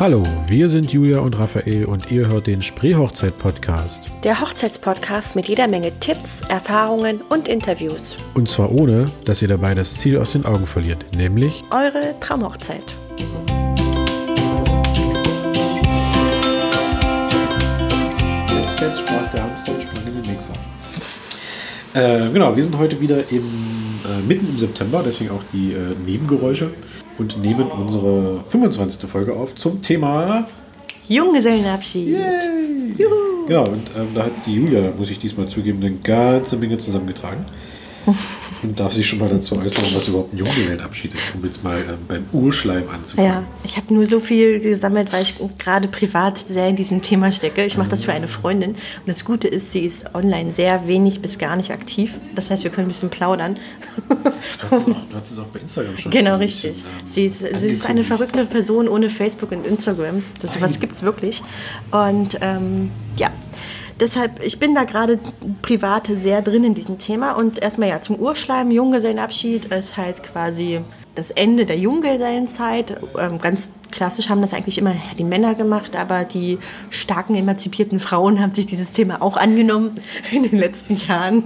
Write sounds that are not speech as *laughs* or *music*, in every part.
Hallo, wir sind Julia und Raphael und ihr hört den Spreehochzeit-Podcast. Der Hochzeitspodcast mit jeder Menge Tipps, Erfahrungen und Interviews. Und zwar ohne, dass ihr dabei das Ziel aus den Augen verliert, nämlich eure Traumhochzeit. Jetzt, jetzt sprach der Hamster und sprang in den Mixer. Äh, genau, wir sind heute wieder im, äh, mitten im September, deswegen auch die äh, Nebengeräusche und nehmen unsere 25. Folge auf zum Thema Junggesellenabschied. Yay! Juhu. Genau, und ähm, da hat die Julia, muss ich diesmal zugeben, eine ganze Menge zusammengetragen. *laughs* und darf sich schon mal dazu äußern, was überhaupt ein Junggesellenabschied ist, um jetzt mal ähm, beim Urschleim anzufangen. Ja, ich habe nur so viel gesammelt, weil ich gerade privat sehr in diesem Thema stecke. Ich mache das für eine Freundin und das Gute ist, sie ist online sehr wenig bis gar nicht aktiv. Das heißt, wir können ein bisschen plaudern. Du hast es auch, du hast es auch bei Instagram schon. Genau, richtig. Bisschen, ähm, sie, ist, sie ist eine verrückte Person ohne Facebook und Instagram. Das, was gibt es wirklich. Und ähm, ja, deshalb, ich bin da gerade privat sehr drin in diesem Thema. Und erstmal ja, zum Urschleim, Junggesellenabschied ist halt quasi das Ende der Junggesellenzeit. Ähm, ganz klassisch haben das eigentlich immer die Männer gemacht, aber die starken emanzipierten Frauen haben sich dieses Thema auch angenommen *laughs* in den letzten Jahren.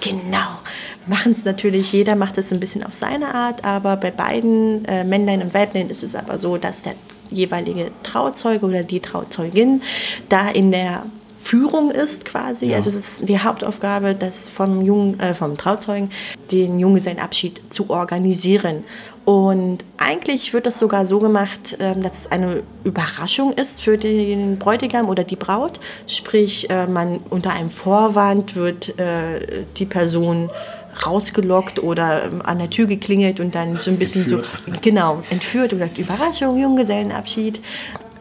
genau. Machen es natürlich, jeder macht es ein bisschen auf seine Art, aber bei beiden äh, Männlein und Weiblein ist es aber so, dass der jeweilige Trauzeuge oder die Trauzeugin da in der Führung ist quasi. Ja. Also es ist die Hauptaufgabe, das vom, Jung, äh, vom Trauzeugen, den Junggesellenabschied zu organisieren. Und eigentlich wird das sogar so gemacht, ähm, dass es eine Überraschung ist für den Bräutigam oder die Braut. Sprich, äh, man unter einem Vorwand wird äh, die Person rausgelockt oder ähm, an der Tür geklingelt und dann so ein bisschen entführt. so genau entführt und sagt Überraschung, Junggesellenabschied.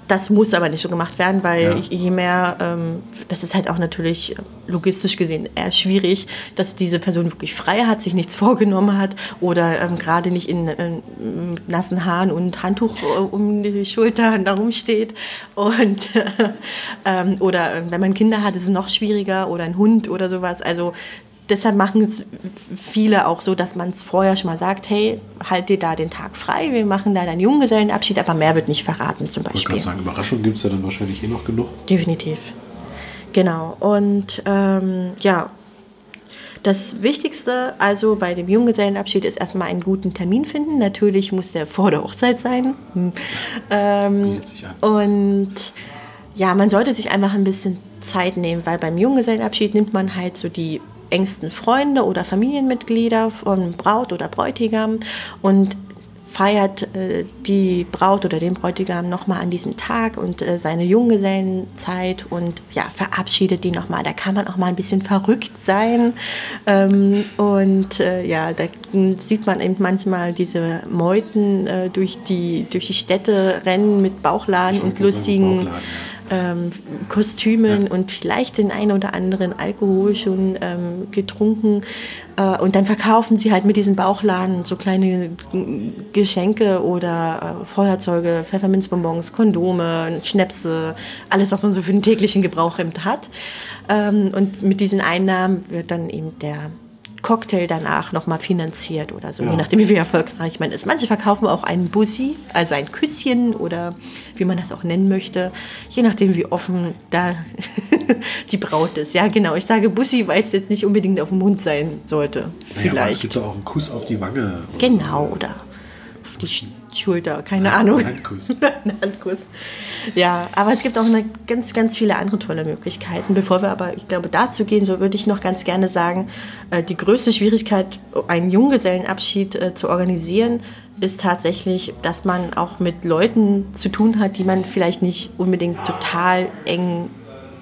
Das muss aber nicht so gemacht werden, weil ja. je mehr, ähm, das ist halt auch natürlich logistisch gesehen eher schwierig, dass diese Person wirklich frei hat, sich nichts *laughs* vorgenommen hat oder ähm, gerade nicht in äh, nassen Haaren und Handtuch äh, um die Schulter darum steht. Und, *laughs* äh, oder ähm, wenn man Kinder hat, ist es noch schwieriger oder ein Hund oder sowas. Also deshalb machen es viele auch so, dass man es vorher schon mal sagt, hey, halt dir da den Tag frei, wir machen da deinen Junggesellenabschied, aber mehr wird nicht verraten zum Beispiel. Ich wollte sagen, Überraschung gibt es ja dann wahrscheinlich eh noch genug. Definitiv. Genau. Und ähm, ja, das Wichtigste also bei dem Junggesellenabschied ist erstmal einen guten Termin finden. Natürlich muss der vor der Hochzeit sein. Hm. Ähm, und ja, man sollte sich einfach ein bisschen Zeit nehmen, weil beim Junggesellenabschied nimmt man halt so die engsten Freunde oder Familienmitglieder von Braut oder Bräutigam und feiert äh, die Braut oder den Bräutigam nochmal an diesem Tag und äh, seine Junggesellenzeit und ja, verabschiedet die nochmal. Da kann man auch mal ein bisschen verrückt sein. Ähm, und äh, ja, da sieht man eben manchmal diese Meuten äh, durch, die, durch die Städte rennen mit Bauchladen und lustigen. Bauchladen, ja ähm, Kostümen ja. und vielleicht den einen oder anderen Alkohol schon ähm, getrunken. Äh, und dann verkaufen sie halt mit diesen Bauchladen so kleine Geschenke oder äh, Feuerzeuge, Pfefferminzbonbons, Kondome, Schnäpse, alles, was man so für den täglichen Gebrauch hat. Ähm, und mit diesen Einnahmen wird dann eben der Cocktail danach nochmal finanziert oder so, ja. je nachdem, wie erfolgreich man ist. Manche verkaufen auch einen Bussi, also ein Küsschen oder wie man das auch nennen möchte, je nachdem, wie offen da *laughs* die Braut ist. Ja, genau. Ich sage Bussi, weil es jetzt nicht unbedingt auf dem Mund sein sollte. Vielleicht. Naja, es gibt auch einen Kuss auf die Wange. Oder genau, oder auf die Schulter, keine Hand, Ahnung. Handkuss. *laughs* Ein Handkuss. Ja, aber es gibt auch eine, ganz, ganz viele andere tolle Möglichkeiten. Bevor wir aber, ich glaube, dazu gehen, so würde ich noch ganz gerne sagen, äh, die größte Schwierigkeit, einen Junggesellenabschied äh, zu organisieren, ist tatsächlich, dass man auch mit Leuten zu tun hat, die man vielleicht nicht unbedingt total eng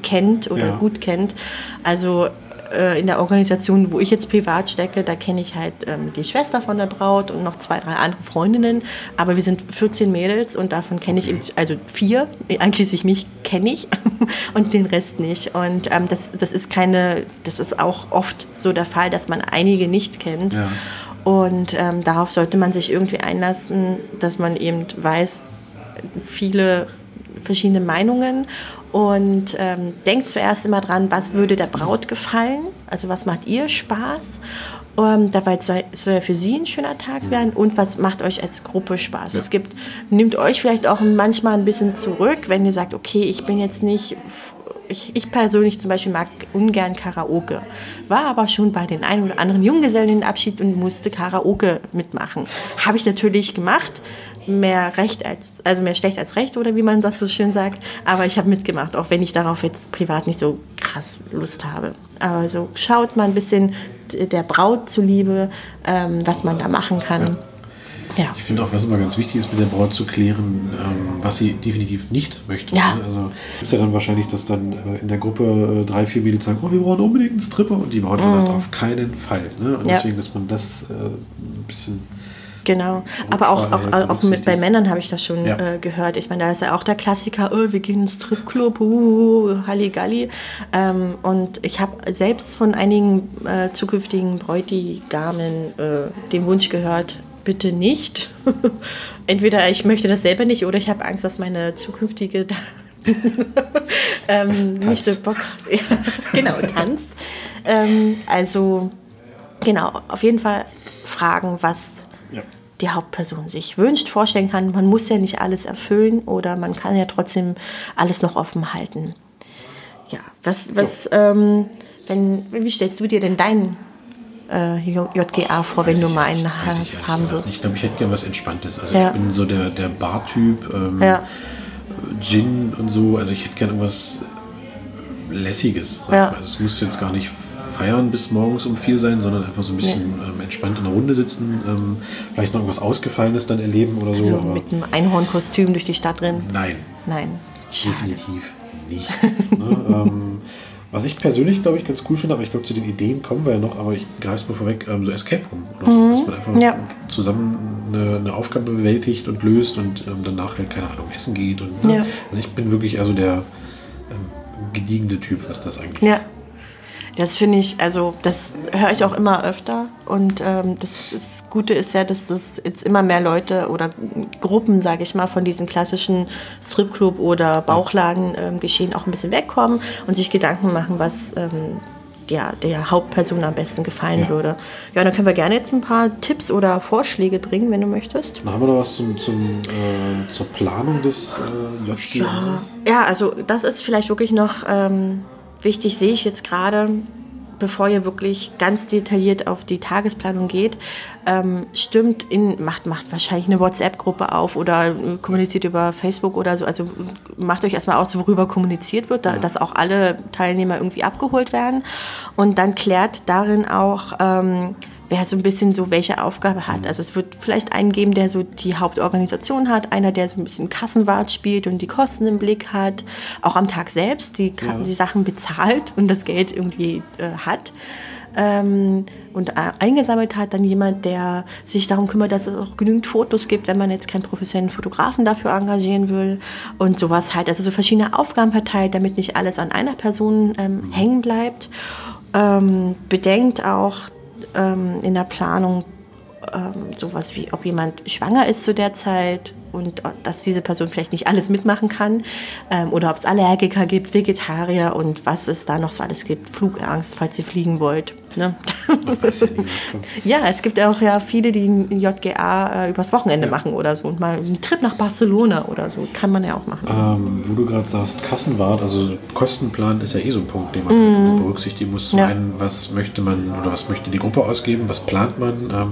kennt oder ja. gut kennt. Also äh, in der Organisation, wo ich jetzt privat stecke, da kenne ich halt ähm, die Schwester von der Braut und noch zwei, drei andere Freundinnen. Aber wir sind 14 Mädels und davon kenne ich, also vier, einschließlich mich, kenne ich *laughs* und den Rest nicht. Und ähm, das, das ist keine, das ist auch oft so der Fall, dass man einige nicht kennt. Ja. Und ähm, darauf sollte man sich irgendwie einlassen, dass man eben weiß, viele verschiedene Meinungen und ähm, denkt zuerst immer dran, was würde der Braut gefallen. Also was macht ihr Spaß? Ähm, dabei soll, soll ja für sie ein schöner Tag werden und was macht euch als Gruppe Spaß? Ja. Es gibt, nimmt euch vielleicht auch manchmal ein bisschen zurück, wenn ihr sagt, okay, ich bin jetzt nicht ich, ich, persönlich zum Beispiel mag ungern Karaoke, war aber schon bei den ein oder anderen Junggesellenabschied und musste Karaoke mitmachen. Habe ich natürlich gemacht, mehr recht als, also mehr schlecht als recht oder wie man das so schön sagt, aber ich habe mitgemacht, auch wenn ich darauf jetzt privat nicht so krass Lust habe. Also schaut mal ein bisschen der Braut zuliebe, ähm, was man da machen kann. Ja. Ja. Ich finde auch, was immer ganz wichtig ist, mit der Braut zu klären, ähm, was sie definitiv nicht möchte. Ja. Also es ja dann wahrscheinlich, dass dann äh, in der Gruppe äh, drei, vier Mädels sagen, oh, wir brauchen unbedingt einen Stripper und die Braut mhm. sagt, auf keinen Fall. Ne? Und ja. deswegen, dass man das äh, ein bisschen Genau, aber auch, auch, auch mit, bei Männern habe ich das schon ja. äh, gehört. Ich meine, da ist ja auch der Klassiker, oh, wir gehen ins Stripclub, uh, Halligalli. Ähm, und ich habe selbst von einigen äh, zukünftigen Bräutigamen äh, den Wunsch gehört, bitte nicht. *laughs* Entweder ich möchte das selber nicht oder ich habe Angst, dass meine zukünftige *laughs* ähm, nicht so Bock hat. Ja, *laughs* genau, tanzt. Ähm, also, genau, auf jeden Fall fragen, was ja. die Hauptperson sich wünscht, vorstellen kann. Man muss ja nicht alles erfüllen oder man kann ja trotzdem alles noch offen halten. Ja, was, was, ähm, wenn, wie stellst du dir denn deinen äh, JGA vor, wenn du mal einen hast, haben wirst? Ich glaube, ich hätte gerne was Entspanntes. Also ja. ich bin so der, der Bar-Typ, ähm, ja. Gin und so. Also ich hätte gerne irgendwas Lässiges. Ja. Also es muss jetzt gar nicht feiern bis morgens um vier sein, sondern einfach so ein bisschen ja. ähm, entspannt in der Runde sitzen, ähm, vielleicht noch irgendwas Ausgefallenes dann erleben oder also so. Also mit einem Einhornkostüm durch die Stadt rennen? Nein. Nein. Schade. Definitiv nicht. ne? *laughs* ähm, was ich persönlich, glaube ich, ganz cool finde, aber ich glaube, zu den Ideen kommen wir ja noch, aber ich greife es mal vorweg, ähm, so Escape Room oder so, mhm. dass man einfach ja. zusammen eine, eine, Aufgabe bewältigt und löst und ähm, danach halt, keine Ahnung, essen geht. Und, ne? ja. Also ich bin wirklich also der ähm, gediegene Typ, was das angeht. Ja. Das finde ich, also das höre ich auch immer öfter. Und ähm, das, das, Gute ist ja, dass das jetzt immer mehr Leute oder Gruppen, sage ich mal, von diesen klassischen Stripclub oder Bauchladen ähm, geschehen auch ein bisschen wegkommen und sich Gedanken machen, was ähm, ja, der Hauptperson am besten gefallen ja. würde. Ja, dann können wir gerne jetzt ein paar Tipps oder Vorschläge bringen, wenn du möchtest. Dann haben wir noch was zum, zum, äh, zur Planung des äh. Ja. ja, also das ist vielleicht wirklich noch ähm, wichtig sehe ich jetzt gerade, bevor ihr wirklich ganz detailliert auf die Tagesplanung geht, ähm, stimmt in, macht, macht wahrscheinlich eine WhatsApp-Gruppe auf oder äh, kommuniziert über Facebook oder so. Also macht euch erstmal aus, worüber kommuniziert wird, da, dass auch alle Teilnehmer irgendwie abgeholt werden. Und dann klärt darin auch, ähm, wer so ein bisschen so welche Aufgabe hat. Also es wird vielleicht einen geben, der so die Hauptorganisation hat, einer, der so ein bisschen Kassenwart spielt und die Kosten im Blick hat, auch am Tag selbst die, ja. die Sachen bezahlt und das Geld irgendwie äh, hat. Ähm, und äh, eingesammelt hat, dann jemand, der sich darum kümmert, dass es auch genügend Fotos gibt, wenn man jetzt keinen professionellen Fotografen dafür engagieren will und sowas halt. Also so verschiedene Aufgaben verteilt, damit nicht alles an einer Person ähm, mhm. hängen bleibt. Ähm, bedenkt auch, ähm, in der Planung ähm, sowas wie, ob jemand schwanger ist zu der Zeit und dass diese Person vielleicht nicht alles mitmachen kann ähm, oder ob es Allergiker gibt, Vegetarier und was es da noch so alles gibt, Flugangst, falls ihr fliegen wollt. Ne? *laughs* ja, es gibt auch ja viele, die ein JGA äh, übers Wochenende ja. machen oder so und mal einen Trip nach Barcelona oder so, kann man ja auch machen. Ähm, wo du gerade sagst, Kassenwart, also Kostenplan ist ja eh so ein Punkt, den man mm. berücksichtigen muss. Zum ja. einen, was möchte man oder was möchte die Gruppe ausgeben, was plant man ähm,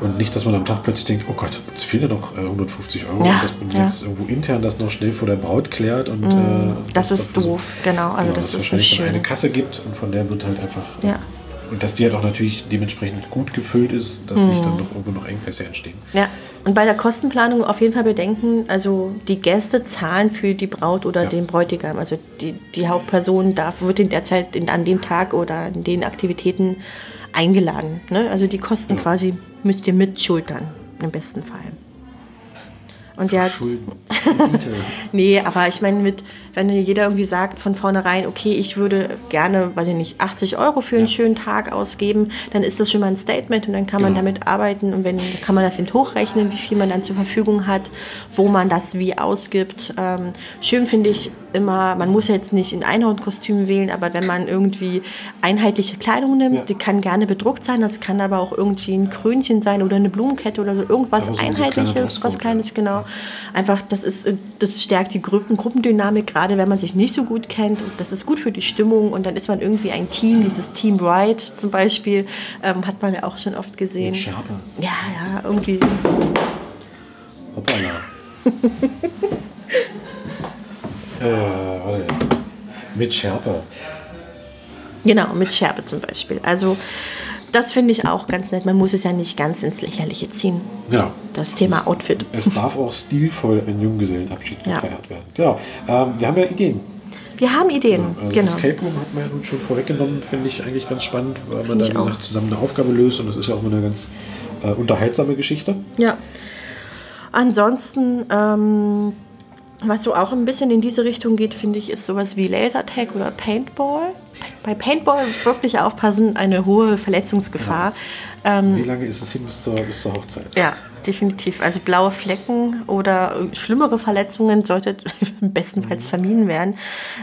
und nicht, dass man am Tag plötzlich denkt, oh Gott, jetzt fehlen ja noch äh, 150 Euro, ja, dass man jetzt irgendwo intern das noch schnell vor der Braut klärt und mm. äh, das, das, ist doof, genau. Also genau, das dass es wahrscheinlich eine Kasse gibt und von der wird halt einfach ja und dass die halt auch natürlich dementsprechend gut gefüllt ist, dass mhm. nicht dann noch irgendwo noch Engpässe entstehen. Ja, und bei der Kostenplanung auf jeden Fall bedenken, also die Gäste zahlen für die Braut oder ja. den Bräutigam. Also die, die Hauptperson darf, wird in der Zeit, in, an dem Tag oder in den Aktivitäten eingeladen. Ne? Also die Kosten ja. quasi müsst ihr mitschultern, im besten Fall. Und ja, *laughs* nee, aber ich meine, mit, wenn jeder irgendwie sagt von vornherein, okay, ich würde gerne, weiß ich nicht, 80 Euro für einen ja. schönen Tag ausgeben, dann ist das schon mal ein Statement und dann kann man genau. damit arbeiten und wenn kann man das eben hochrechnen, wie viel man dann zur Verfügung hat, wo man das wie ausgibt. Ähm, schön finde ich immer, man muss jetzt nicht in Einhornkostüm wählen, aber wenn man irgendwie einheitliche Kleidung nimmt, Ja. die kann gerne bedruckt sein, das kann aber auch irgendwie ein Krönchen sein oder eine Blumenkette oder so, irgendwas so kleiner Einheitliches, Dresscode, was Kleines, genau. Einfach, das ist, das stärkt die Gruppen, Gruppendynamik, gerade wenn man sich nicht so gut kennt und das ist gut für die Stimmung und dann ist man irgendwie ein Team, dieses Team Bright zum Beispiel, ähm, hat man ja auch schon oft gesehen. Mit Schärpe. Ja, ja, irgendwie. Hoppala. *laughs* äh, warte. Mit Schärpe. Genau, mit Schärpe zum Beispiel. Also das finde ich auch ganz nett. Man muss es ja nicht ganz ins Lächerliche ziehen. Genau. Das Thema Outfit. Es darf auch stilvoll ein Junggesellenabschied Ja. gefeiert werden. Genau. Ähm, wir haben ja Ideen. Wir haben Ideen, Also genau. Escape Room hat man ja nun schon vorweggenommen, finde ich eigentlich ganz spannend, weil man Finde da, wie gesagt, zusammen eine Aufgabe löst und das ist ja auch immer eine ganz äh, unterhaltsame Geschichte. Ja. Ansonsten, ähm, was so auch ein bisschen in diese Richtung geht, finde ich, ist sowas wie Lasertag oder Paintball. Bei Paintball wirklich aufpassen, eine hohe Verletzungsgefahr. Ähm, Wie lange ist es hin bis zur, bis zur Hochzeit? Ja, definitiv. Also blaue Flecken oder schlimmere Verletzungen sollte *laughs* bestenfalls vermieden werden.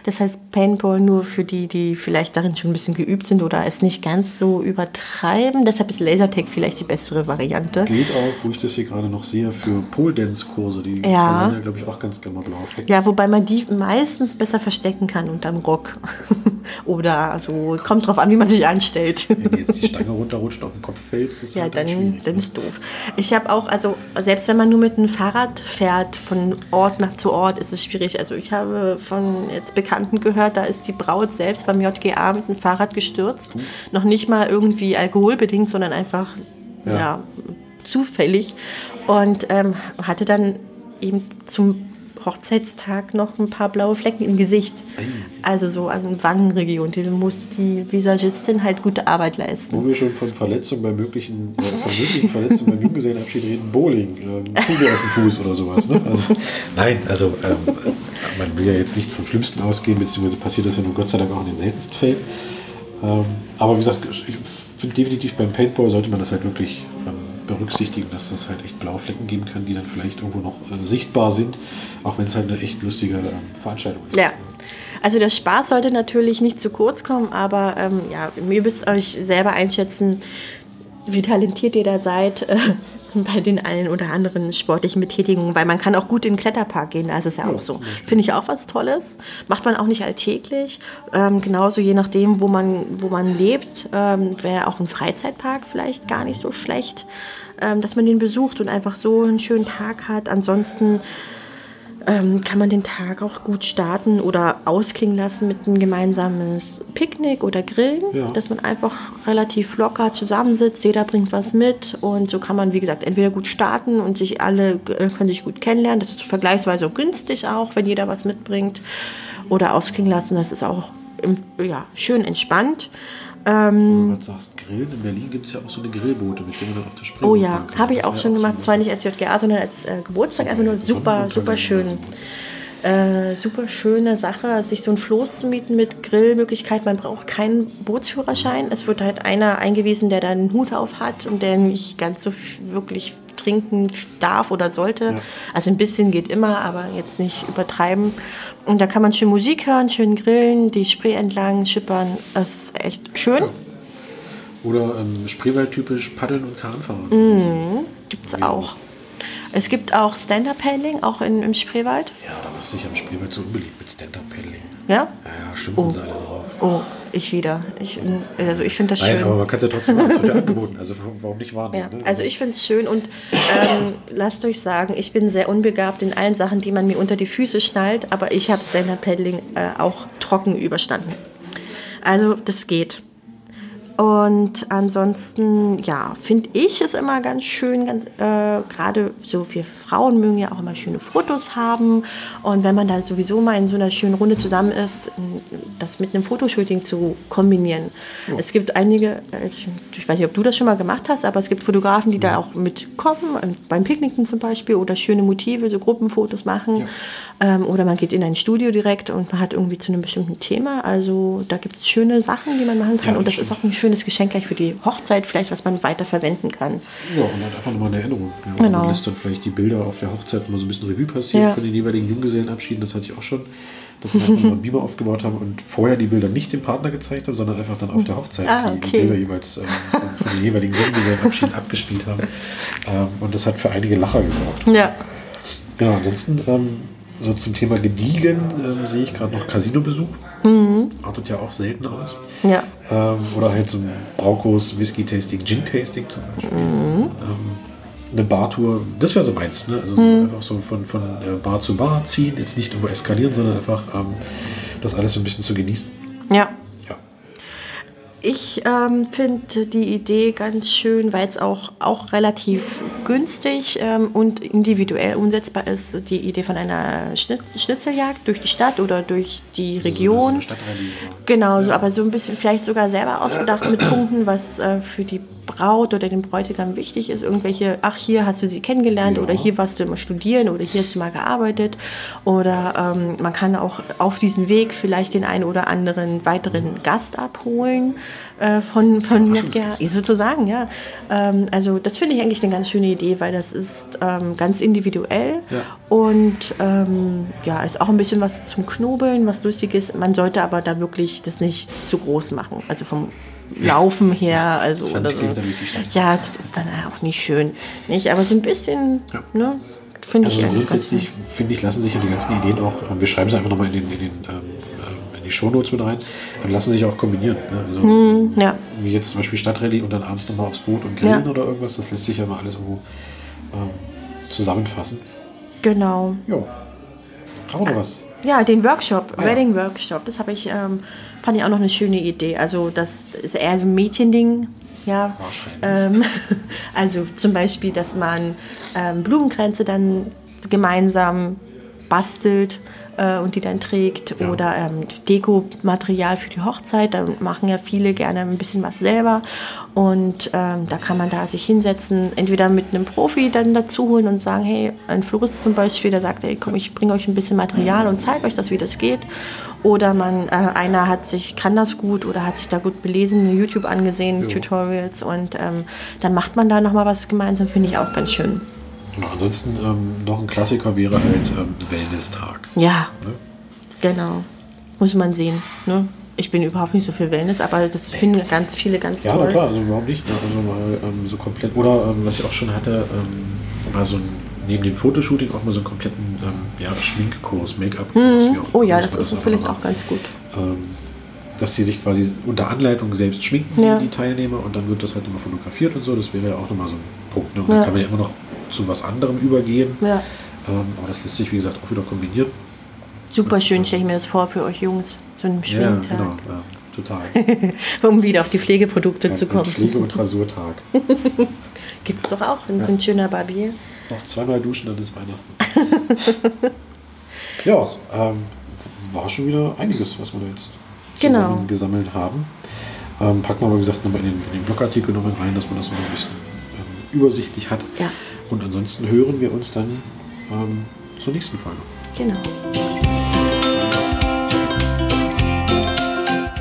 Das heißt Paintball nur für die, die vielleicht darin schon ein bisschen geübt sind oder es nicht ganz so übertreiben. Deshalb ist Lasertag vielleicht die bessere Variante. Geht auch, wo ich das hier gerade noch sehe, für Pole-Dance-Kurse. Die Ja. ja, glaube ich, auch ganz gerne mal blaue Flecken. Ja, wobei man die meistens besser verstecken kann unterm Rock. *laughs* oder so, kommt drauf an, wie man sich anstellt. Wenn jetzt die Stange runterrutscht auf den Kopf fällst, ist Ja, halt dann, schwierig. dann ist doof. Ich habe auch, also selbst wenn man nur mit einem Fahrrad fährt, von Ort nach zu Ort, ist es schwierig. Also ich habe von jetzt Bekannten gehört, da ist die Braut selbst beim JGA mit dem Fahrrad gestürzt. Noch nicht mal irgendwie alkoholbedingt, sondern einfach Ja. ja. zufällig. Und ähm, hatte dann eben zum Hochzeitstag noch ein paar blaue Flecken im Gesicht. Also so an Wangenregion. Die musste die Visagistin halt gute Arbeit leisten. Wo wir schon von Verletzungen bei möglichen, äh, von möglichen Verletzungen beim Junggesellenabschied reden, Bowling, ähm, Kugel auf dem Fuß oder sowas. Ne? Also, *laughs* nein, also ähm, man will ja jetzt nicht vom Schlimmsten ausgehen, beziehungsweise passiert das ja nur Gott sei Dank auch in den seltensten Fällen. Ähm, aber wie gesagt, ich finde definitiv beim Paintball sollte man das halt wirklich ähm, berücksichtigen, dass das halt echt blaue Flecken geben kann, die dann vielleicht irgendwo noch äh, sichtbar sind, auch wenn es halt eine echt lustige ähm, Veranstaltung ist. Ja. Also der Spaß sollte natürlich nicht zu kurz kommen, aber ähm, ja, ihr müsst euch selber einschätzen, wie talentiert ihr da seid äh, bei den einen oder anderen sportlichen Betätigungen, weil man kann auch gut in den Kletterpark gehen, da ist es ja, Ja, auch so. Finde ich auch was Tolles. Macht man auch nicht alltäglich. Ähm, genauso je nachdem, wo man, wo man lebt, ähm, wäre auch ein Freizeitpark vielleicht gar nicht so schlecht, ähm, dass man den besucht und einfach so einen schönen Tag hat. Ansonsten ähm, kann man den Tag auch gut starten oder ausklingen lassen mit einem gemeinsames Picknick oder Grillen, Ja. dass man einfach relativ locker zusammensitzt, jeder bringt was mit und so kann man, wie gesagt, entweder gut starten und sich alle äh, können sich gut kennenlernen, das ist vergleichsweise günstig auch, wenn jeder was mitbringt oder ausklingen lassen, das ist auch im, ja, schön entspannt. Wenn du sagst, Grillen, in Berlin gibt es ja auch so eine Grillboote, mit denen man dann auf der Spree Oh ja, habe ich auch schon gemacht, zwar nicht als JGA, sondern als äh, Geburtstag, einfach nur super, super schön. Äh, super schöne Sache, sich so ein Floß zu mieten mit Grillmöglichkeit. Man braucht keinen Bootsführerschein. Es wird halt einer eingewiesen, der da einen Hut auf hat und der nicht ganz so wirklich trinken darf oder sollte. Ja. Also ein bisschen geht immer, aber jetzt nicht übertreiben. Und da kann man schön Musik hören, schön grillen, die Spree entlang schippern. Das ist echt schön. Ja. Oder ähm, Spreewald-typisch Paddeln und Kahnfahren. Mhm. Gibt's auch. Es gibt auch Stand-Up-Paddling, auch in, im Spreewald. Ja, da machst du dich am Spreewald so unbeliebt mit Stand-Up-Paddling. Ja? Ja, ja, schimpfen sie alle drauf. Oh, ich wieder. Ich, also ich finde das Nein, aber schön. man kann es ja trotzdem machen. Es wird ja angeboten. Also warum nicht Ja, wahrnehmen? ne? also ich finde es schön und ähm, lasst euch sagen, ich bin sehr unbegabt in allen Sachen, die man mir unter die Füße schnallt, aber ich habe Stand-Up-Paddling äh, auch trocken überstanden. Also das geht. Und ansonsten, ja, finde ich es immer ganz schön, ganz, äh, gerade so wir Frauen mögen ja auch immer schöne Fotos haben. Und wenn man dann sowieso mal in so einer schönen Runde zusammen ist, das mit einem Fotoshooting zu kombinieren. Es gibt einige, äh, ich, ich weiß nicht, ob du das schon mal gemacht hast, aber es gibt Fotografen, die da auch mitkommen, äh, beim Picknicken zum Beispiel, oder schöne Motive, so Gruppenfotos machen. Ähm, oder man geht in ein Studio direkt und man hat irgendwie zu einem bestimmten Thema. Also da gibt es schöne Sachen, die man machen kann. Ja, und das das ist auch ein schönes Geschenk gleich für die Hochzeit, vielleicht, was man weiter verwenden kann. Ja, und halt einfach nochmal eine Erinnerung. Ja, Genau. Man lässt dann vielleicht die Bilder auf der Hochzeit mal so ein bisschen Revue passieren Ja. von den jeweiligen Junggesellenabschieden. Das hatte ich auch schon, dass wir halt einen Beamer aufgebaut haben und vorher die Bilder nicht dem Partner gezeigt haben, sondern einfach dann auf der Hochzeit Ah, die, die okay. Bilder jeweils ähm, von, den jeweiligen Junggesellenabschied *laughs* abgespielt haben. Ähm, und das hat für einige Lacher gesorgt. Ja. Genau, ansonsten ähm, so zum Thema Gediegen ähm, sehe ich gerade noch Casino-Besuch. Artet ja auch selten aus. Ja. Ähm, oder halt so ein Braukos Whisky-Tasting, Gin-Tasting zum Beispiel. Ähm, eine Bartour, das wäre so meins. Ne? Also so einfach so von, von äh, Bar zu Bar ziehen, jetzt nicht irgendwo eskalieren, sondern einfach ähm, das alles so ein bisschen zu genießen. Ja. Ja. Ich ähm, finde die Idee ganz schön, weil es auch, auch relativ günstig ähm, und individuell umsetzbar ist. Die Idee von einer Schnitz Schnitzeljagd durch die Stadt oder durch die Region. So eine Stadtrallye. Genau, so, aber so ein bisschen vielleicht sogar selber ausgedacht mit Punkten, was äh, für die Braut oder den Bräutigam wichtig ist. Irgendwelche, ach, hier hast du sie kennengelernt Ja. oder hier warst du immer studieren oder hier hast du mal gearbeitet. Oder ähm, man kann auch auf diesem Weg vielleicht den einen oder anderen weiteren Gast abholen äh, von, von ja, Überraschungsgast. sozusagen, ja. Ähm, also das finde ich eigentlich eine ganz schöne Idee, weil das ist ähm, ganz individuell Ja. und ähm, ja, ist auch ein bisschen was zum Knobeln, was lustig ist. Man sollte aber da wirklich das nicht zu groß machen. Also vom Laufen her, also 20 oder so. Kilometer durch die Stadt. Ja, das ist dann auch nicht schön, nicht? Aber so ein bisschen, ne, finde ich Also ganz grundsätzlich, finde ich, lassen sich ja die ganzen Ideen auch, ähm, wir schreiben sie einfach nochmal in, den, in, den, ähm, ähm, in die Shownotes mit rein, dann lassen sich auch kombinieren. Ne? Also, ja. Wie jetzt zum Beispiel Stadtrallye und dann abends nochmal aufs Boot und grillen Ja. oder irgendwas, das lässt sich ja mal alles irgendwo ähm, zusammenfassen. Genau. Ja. Noch was? Ja, den Workshop, Ah, ja. Wedding Workshop, das habe ich, ähm, fand ich auch noch eine schöne Idee. Also das ist eher so ein Mädchending, ja. Ähm, *laughs* also zum Beispiel, dass man ähm, Blumenkränze dann gemeinsam bastelt äh, und die dann trägt Ja. oder ähm, Dekomaterial für die Hochzeit. Da machen ja viele gerne ein bisschen was selber und ähm, da kann man da sich hinsetzen, entweder mit einem Profi dann dazu holen und sagen, hey, ein Florist zum Beispiel, der sagt, hey, komm, ich bringe euch ein bisschen Material und zeige euch das, wie das geht. Oder man, äh, einer hat sich, kann das gut oder hat sich da gut belesen, YouTube angesehen, Jo. Tutorials und ähm, dann macht man da nochmal was gemeinsam, finde ich auch ganz schön. Genau, ansonsten ähm, noch ein Klassiker wäre halt ähm, Wellness-Tag. Ja, Ne? genau. Muss man sehen. Ne? Ich bin überhaupt nicht so für Wellness, aber das finden ganz viele ganz Ja, toll. klar, also warum nicht? Ne? Also mal ähm, so komplett. Oder ähm, was ich auch schon hatte, ähm, mal so ein, neben dem Fotoshooting auch mal so einen kompletten ähm, ja, Schminkkurs, Make-up-Kurs. auch Oh ja, das ist einfach vielleicht auch ganz gut. dass die sich quasi unter Anleitung selbst schminken, Ja. die Teilnehmer, und dann wird das halt immer fotografiert und so. Das wäre ja auch nochmal so ein Punkt. Ne? Und Ja. dann kann man ja immer noch zu was anderem übergehen. Ja, Ähm, aber das lässt sich, wie gesagt, auch wieder kombinieren. super schön stelle ich mir das vor für euch Jungs, so einen Ja, Schminktag, genau. Ja, total. *laughs* um wieder auf die Pflegeprodukte zu Ja, kommen. Pflege- und Rasurtag. *laughs* Gibt es doch auch, so ein schöner Barbier. Noch zweimal duschen, dann ist Weihnachten. *laughs* ja, ähm, war schon wieder einiges, was wir da jetzt Genau. gesammelt haben. Ähm, packen wir aber, wie gesagt, nochmal in den, in den Blogartikel noch mit rein, dass man das noch ein bisschen ähm, übersichtlich hat. Ja. Und ansonsten hören wir uns dann ähm, zur nächsten Folge. Genau.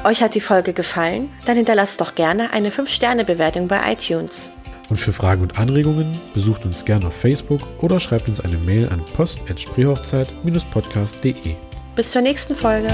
Euch hat die Folge gefallen? Dann hinterlasst doch gerne eine 5-Sterne-Bewertung bei iTunes. Und für Fragen und Anregungen besucht uns gerne auf Facebook oder schreibt uns eine Mail an post.spreehochzeit-podcast.de. Bis zur nächsten Folge.